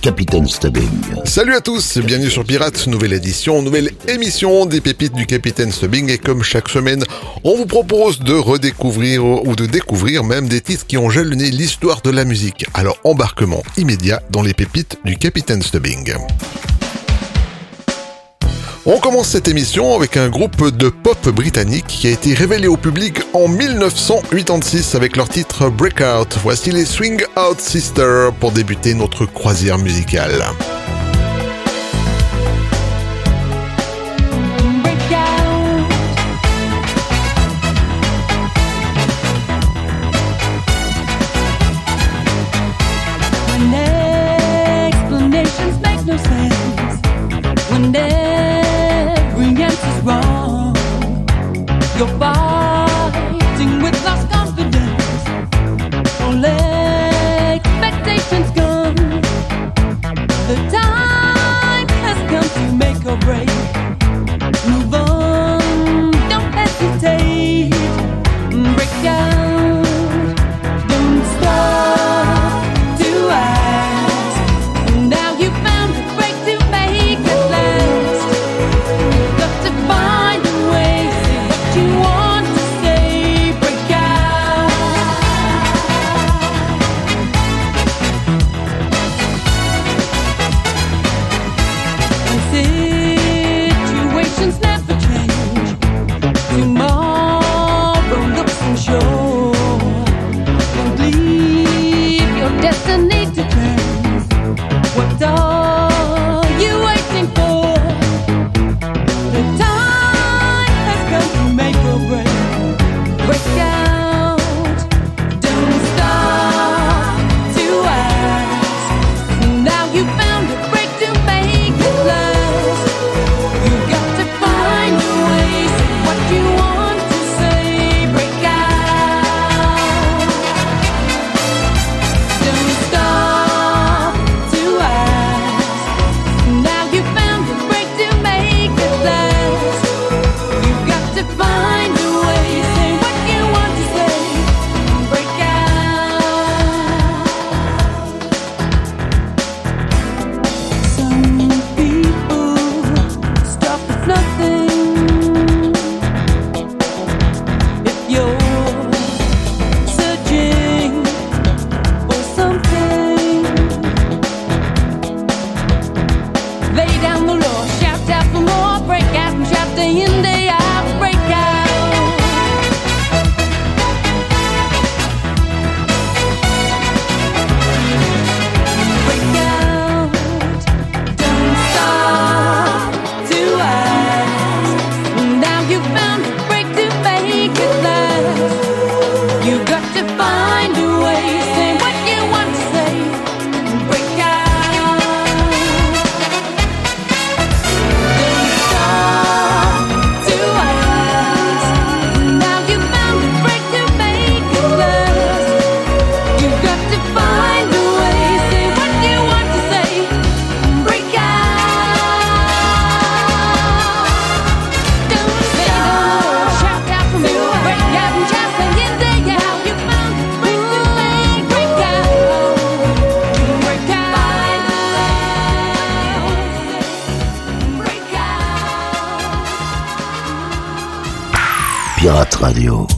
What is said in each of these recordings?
Capitaine Stubbing. Salut à tous, bienvenue sur Pirates, nouvelle édition, nouvelle émission des pépites du Capitaine Stubbing et comme chaque semaine, on vous propose de redécouvrir ou de découvrir même des titres qui ont jalonné l'histoire de la musique. Alors embarquement immédiat dans les pépites du Capitaine Stubbing. On commence cette émission avec un groupe de pop britannique qui a été révélé au public en 1986 avec leur titre Breakout. Voici les Swing Out Sisters pour débuter notre croisière musicale. Radio.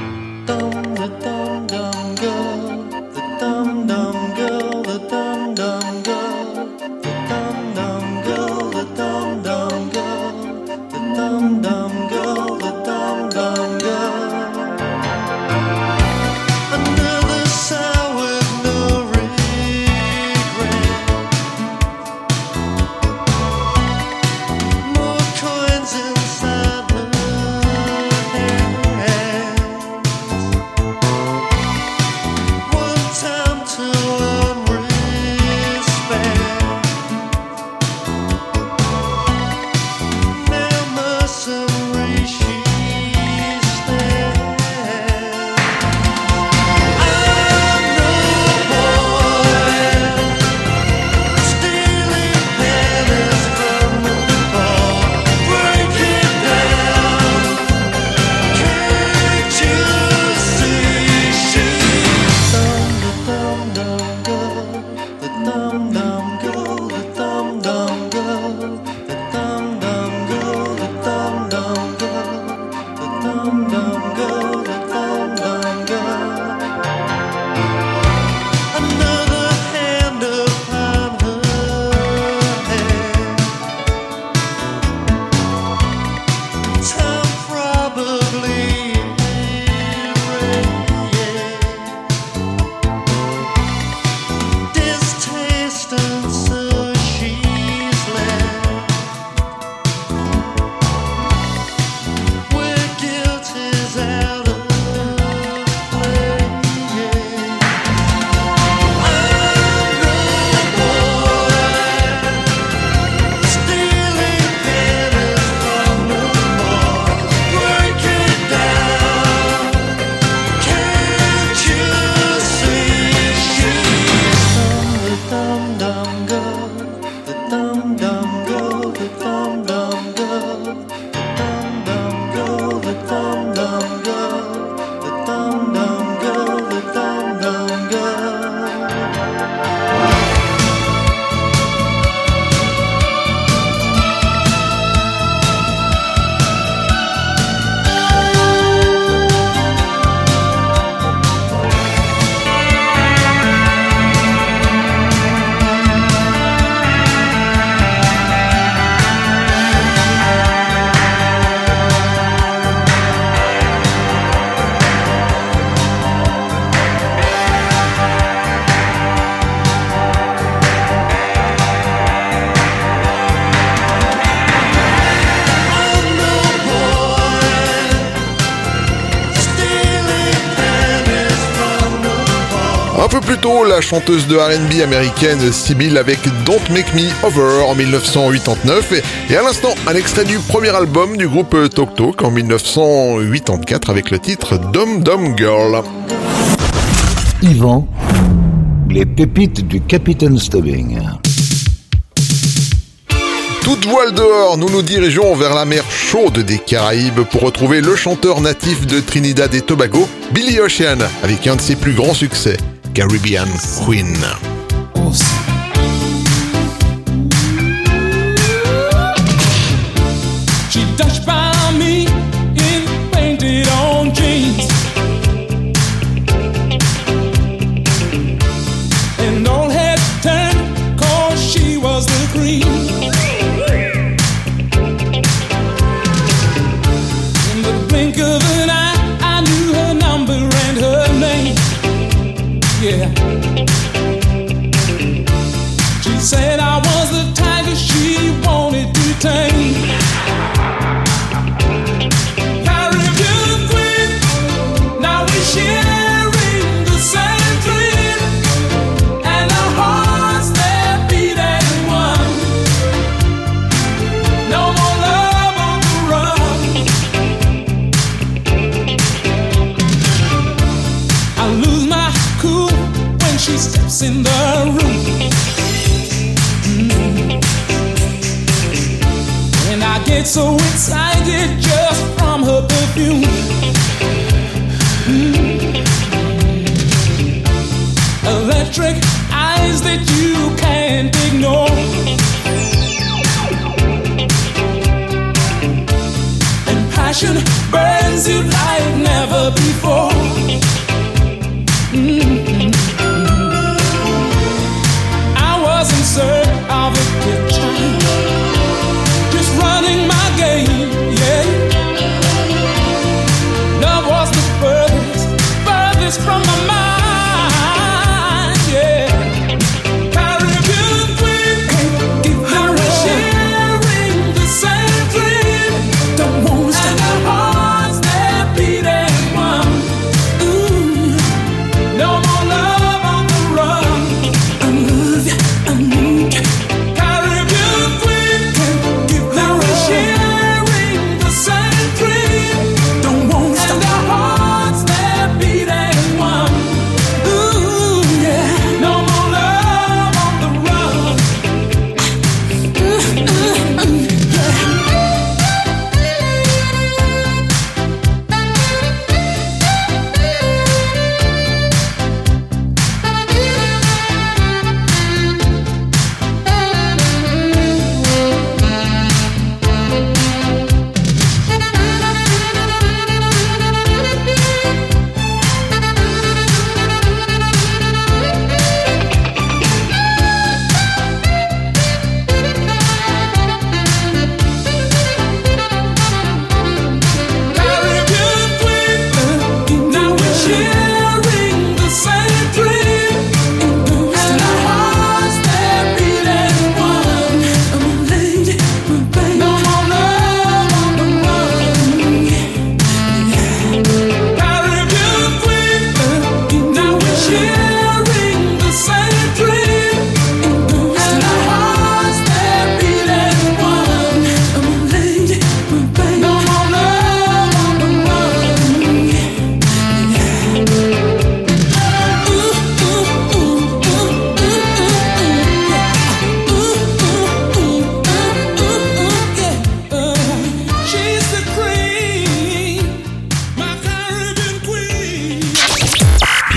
la chanteuse de RB américaine Sibyl avec Don't Make Me Over en 1989. Et à l'instant, un extrait du premier album du groupe Tok Tok en 1984 avec le titre Dom Dom Girl. Yvan, les pépites du Capitaine Stubbing. Toute voile dehors, nous nous dirigeons vers la mer chaude des Caraïbes pour retrouver le chanteur natif de Trinidad et Tobago, Billy Ocean, avec un de ses plus grands succès, Caribbean Queen.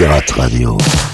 Pirate Radio.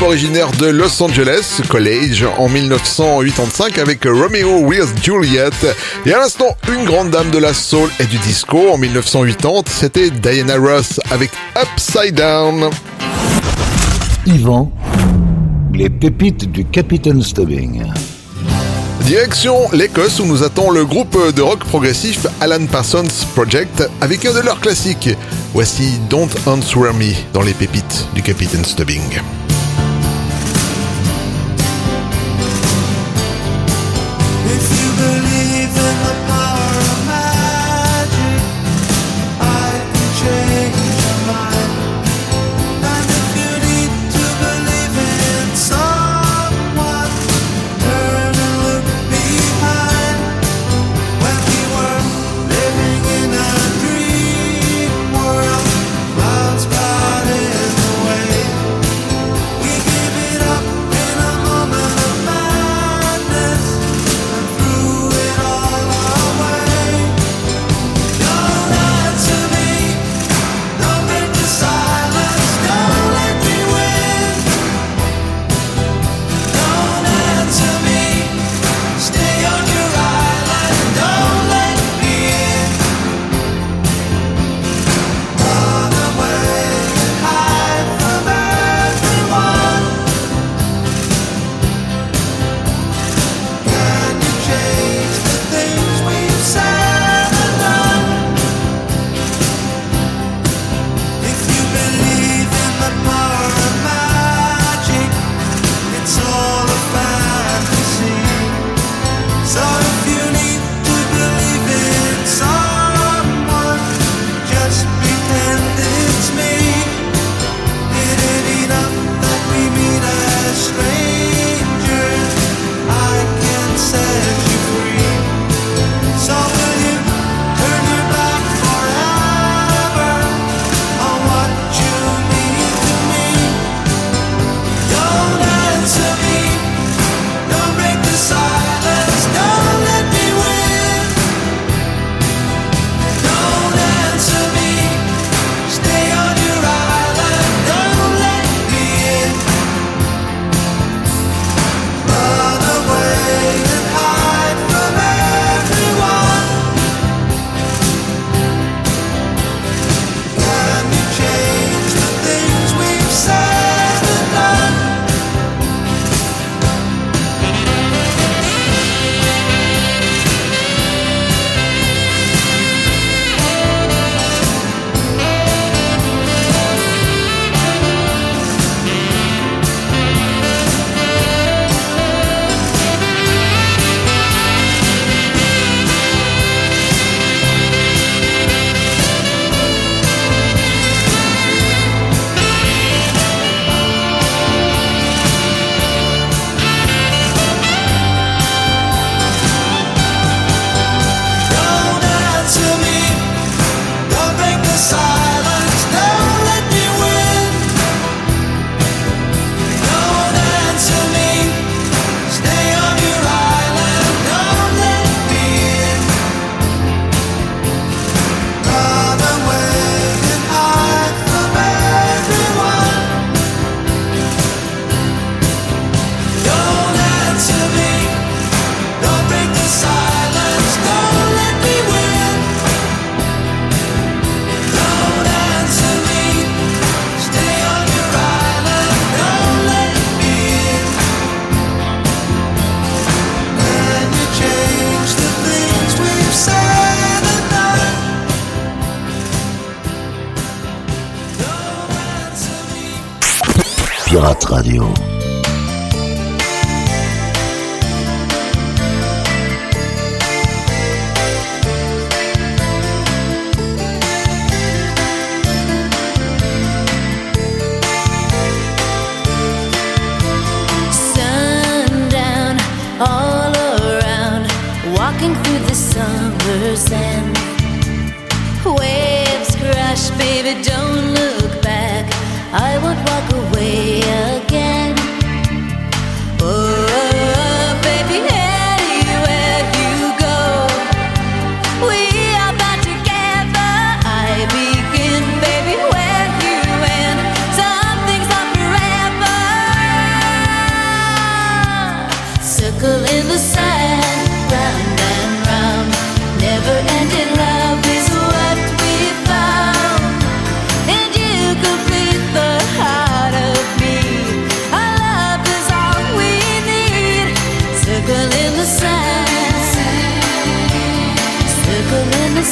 originaire de Los Angeles College en 1985 avec Romeo with Juliet. Et à l'instant, une grande dame de la soul et du disco en 1980, c'était Diana Ross avec Upside Down. Yvan, les pépites du Capitaine Stubbing. Direction l'Écosse où nous attend le groupe de rock progressif Alan Parsons Project avec un de leurs classiques. Voici Don't Answer Me dans les pépites du Capitaine Stubbing.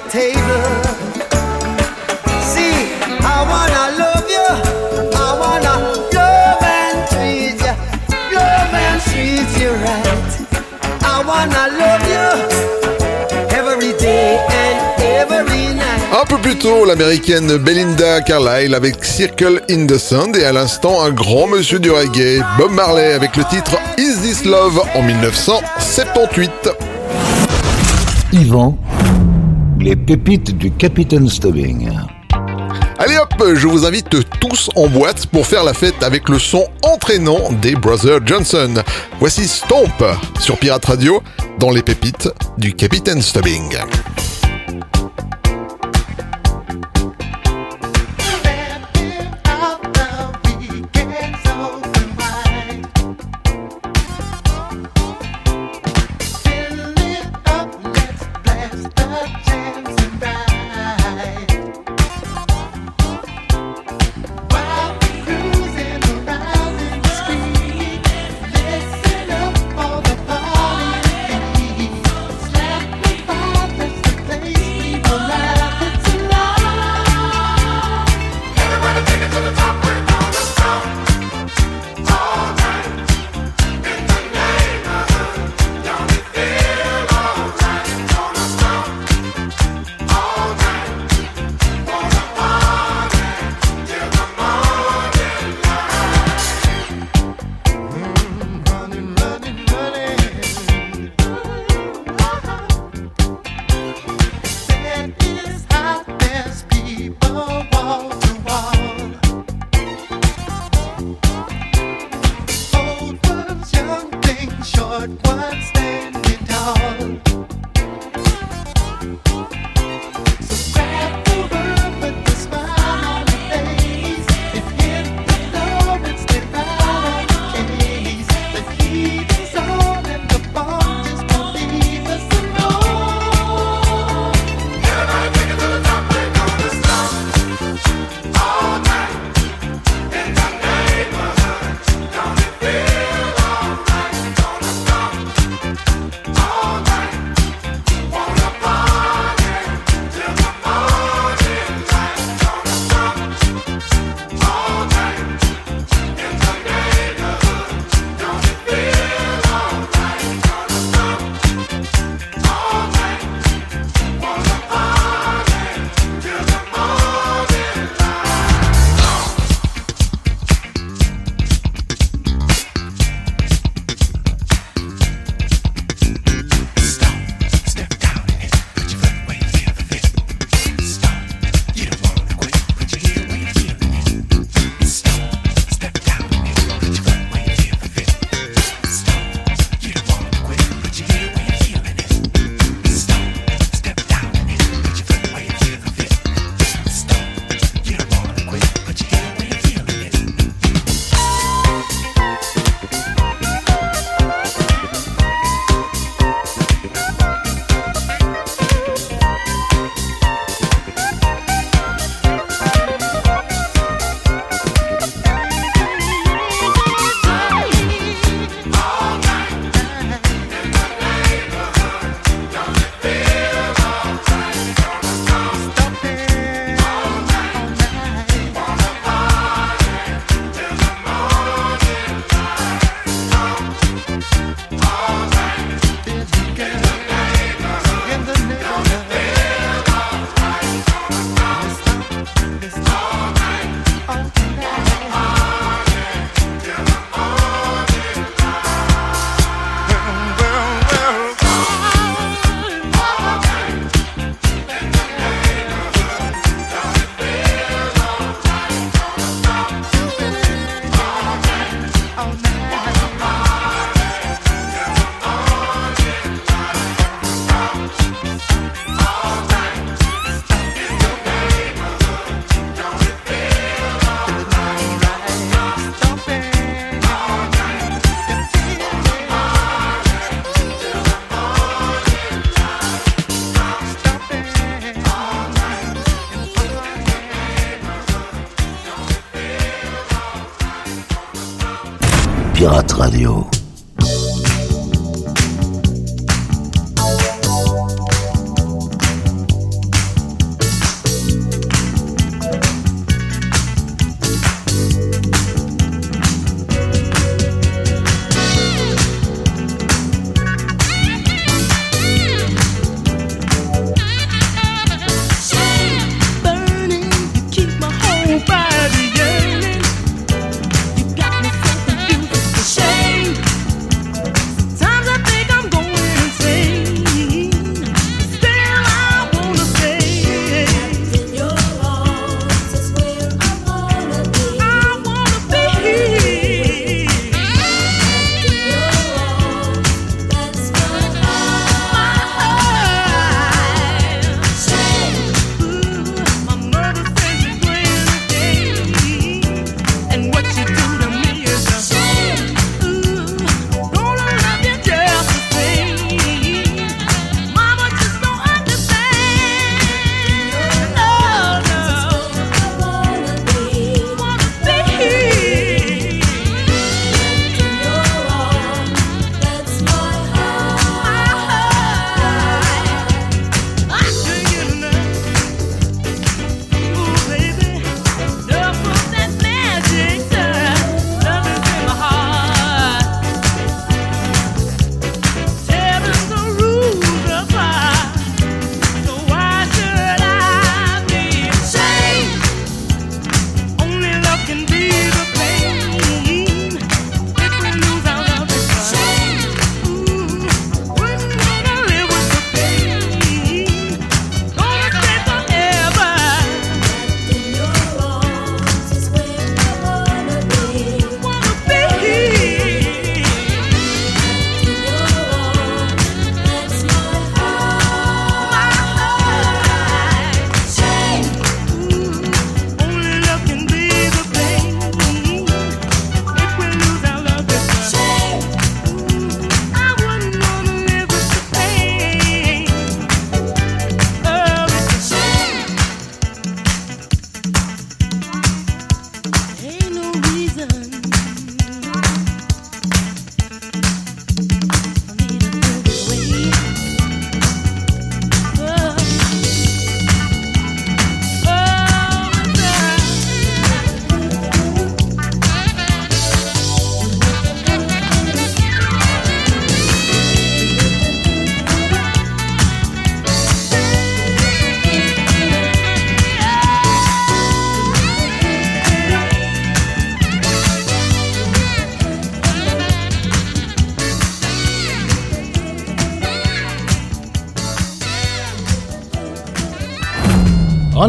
Table. See, I wanna love you. I wanna love and treat you. Love and treat you right. I wanna love you every day and every night. Un peu plus tôt, l'américaine Belinda Carlisle avec Circle in the Sand et à l'instant un grand monsieur du reggae, Bob Marley avec le titre Is This Love en 1978. Yvan, les pépites du Capitaine Stubbing. Allez hop, je vous invite tous en boîte pour faire la fête avec le son entraînant des Brothers Johnson. Voici Stomp sur Pirate Radio dans les pépites du Capitaine Stubbing.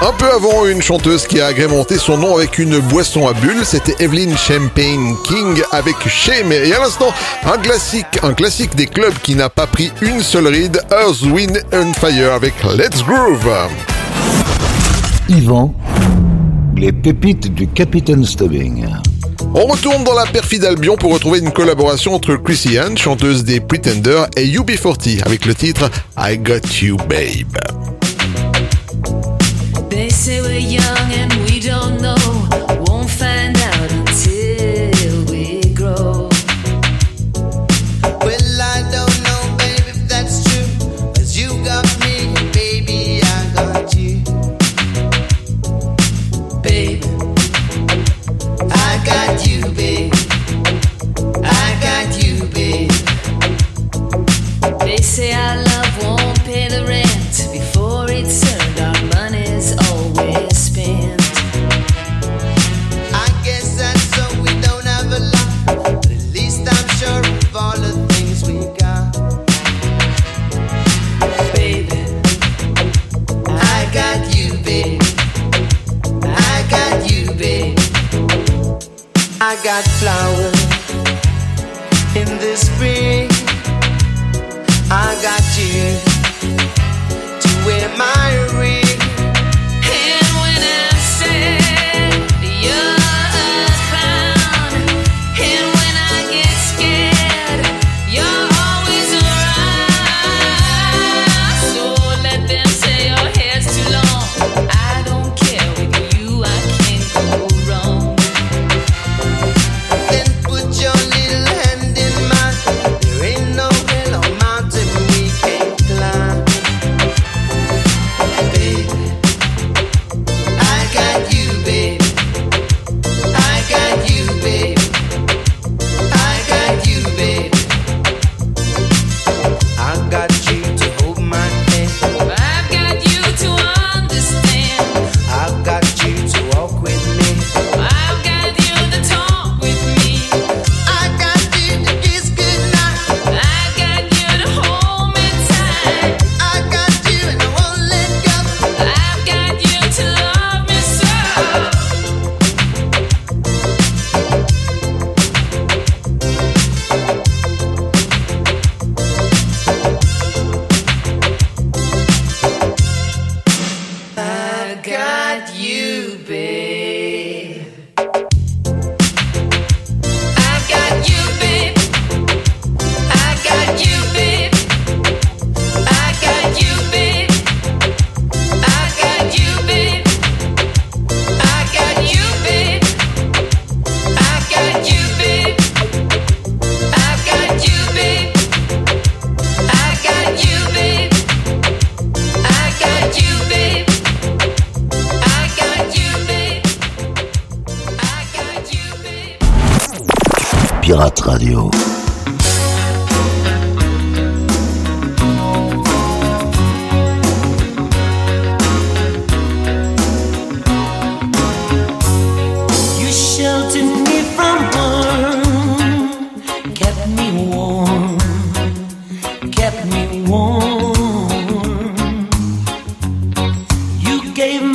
Un peu avant, une chanteuse qui a agrémenté son nom avec une boisson à bulles, c'était Evelyn Champagne King avec Shame. Et à l'instant, un classique, un classique des clubs qui n'a pas pris une seule ride, Earth, Wind and Fire avec Let's Groove. Yvan, les pépites du Capitaine Stubbing. On retourne dans la perfide Albion pour retrouver une collaboration entre Chrissy Anne, chanteuse des Pretenders, et UB40 avec le titre I Got You Babe. say we're young and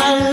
my life.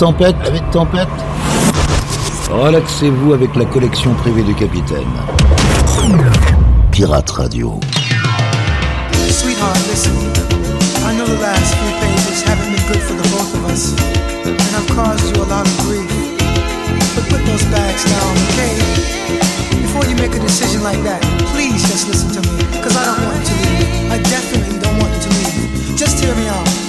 tempête, avec tempête. Relaxez-vous avec la collection privée du capitaine. Pirate Radio. Sweetheart, listen. I know the last few pages haven't been good for the both of us, and I've caused you a lot of grief. But put those bags down, okay? Before you make a decision like that, please just listen to me, because I don't want you to leave. I definitely don't want you to leave. Just hear me out.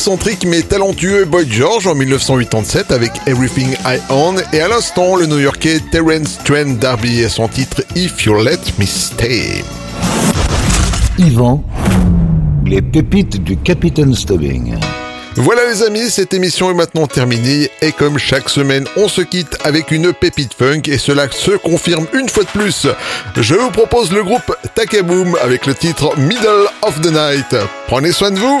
L'excentrique mais talentueux Boy George en 1987 avec Everything I Own et à l'instant le New-Yorkais Terence Trent D'Arby et son titre If You Let Me Stay. Yvan, les pépites du Capitaine Stubbing. Voilà les amis, cette émission est maintenant terminée et comme chaque semaine, on se quitte avec une pépite funk et cela se confirme une fois de plus. Je vous propose le groupe Takaboom avec le titre Middle of the Night. Prenez soin de vous,